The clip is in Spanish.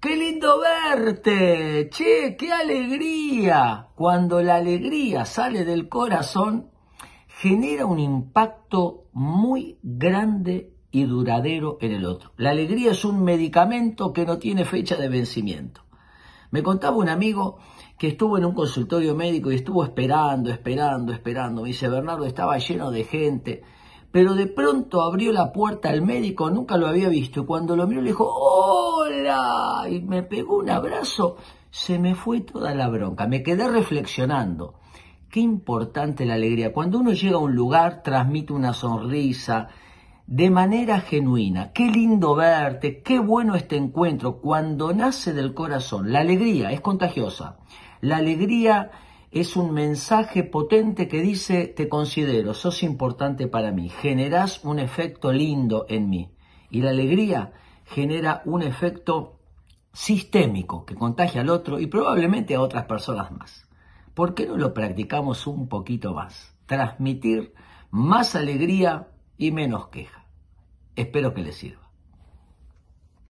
Qué lindo verte. Che, qué alegría. Cuando la alegría sale del corazón, genera un impacto muy grande y duradero en el otro. La alegría es un medicamento que no tiene fecha de vencimiento. Me contaba un amigo que estuvo en un consultorio médico y estuvo esperando, esperando, esperando. Me dice, Bernardo, estaba lleno de gente, pero de pronto abrió la puerta al médico, nunca lo había visto, y cuando lo miró le dijo, hola, y me pegó un abrazo, se me fue toda la bronca, me quedé reflexionando. Qué importante la alegría. Cuando uno llega a un lugar, transmite una sonrisa, de manera genuina. Qué lindo verte, qué bueno este encuentro cuando nace del corazón. La alegría es contagiosa. La alegría es un mensaje potente que dice, te considero, sos importante para mí, generás un efecto lindo en mí. Y la alegría genera un efecto sistémico que contagia al otro y probablemente a otras personas más. ¿Por qué no lo practicamos un poquito más? Transmitir más alegría y menos queja. Espero que les sirva.